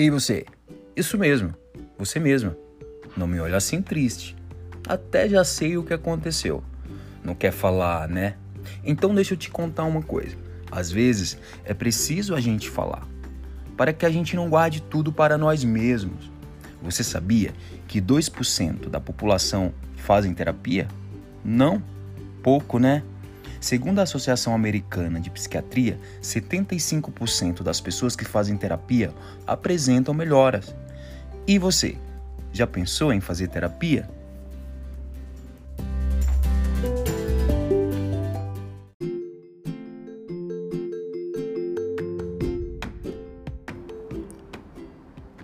Ei você, isso mesmo, você mesma. Não me olha assim triste. Até já sei o que aconteceu. Não quer falar, né? Então deixa eu te contar uma coisa. Às vezes é preciso a gente falar, para que a gente não guarde tudo para nós mesmos. Você sabia que 2% da população fazem terapia? Não, pouco, né? Segundo a Associação Americana de Psiquiatria, 75% das pessoas que fazem terapia apresentam melhoras. E você, já pensou em fazer terapia?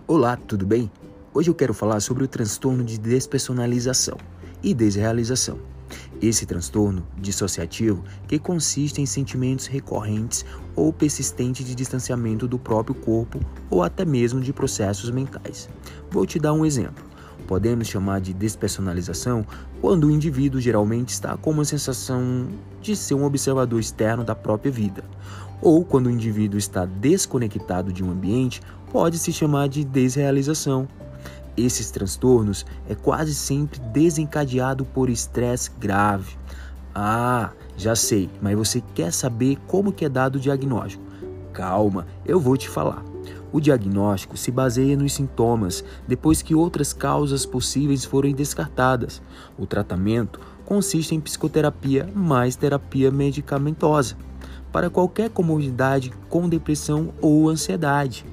Olá, tudo bem? Hoje eu quero falar sobre o transtorno de despersonalização e desrealização. Esse transtorno dissociativo que consiste em sentimentos recorrentes ou persistentes de distanciamento do próprio corpo ou até mesmo de processos mentais. Vou te dar um exemplo. Podemos chamar de despersonalização quando o indivíduo geralmente está com uma sensação de ser um observador externo da própria vida, ou quando o indivíduo está desconectado de um ambiente, pode se chamar de desrealização. Esses transtornos é quase sempre desencadeado por estresse grave. Ah, já sei, mas você quer saber como que é dado o diagnóstico? Calma, eu vou te falar. O diagnóstico se baseia nos sintomas depois que outras causas possíveis forem descartadas. O tratamento consiste em psicoterapia mais terapia medicamentosa para qualquer comorbidade com depressão ou ansiedade.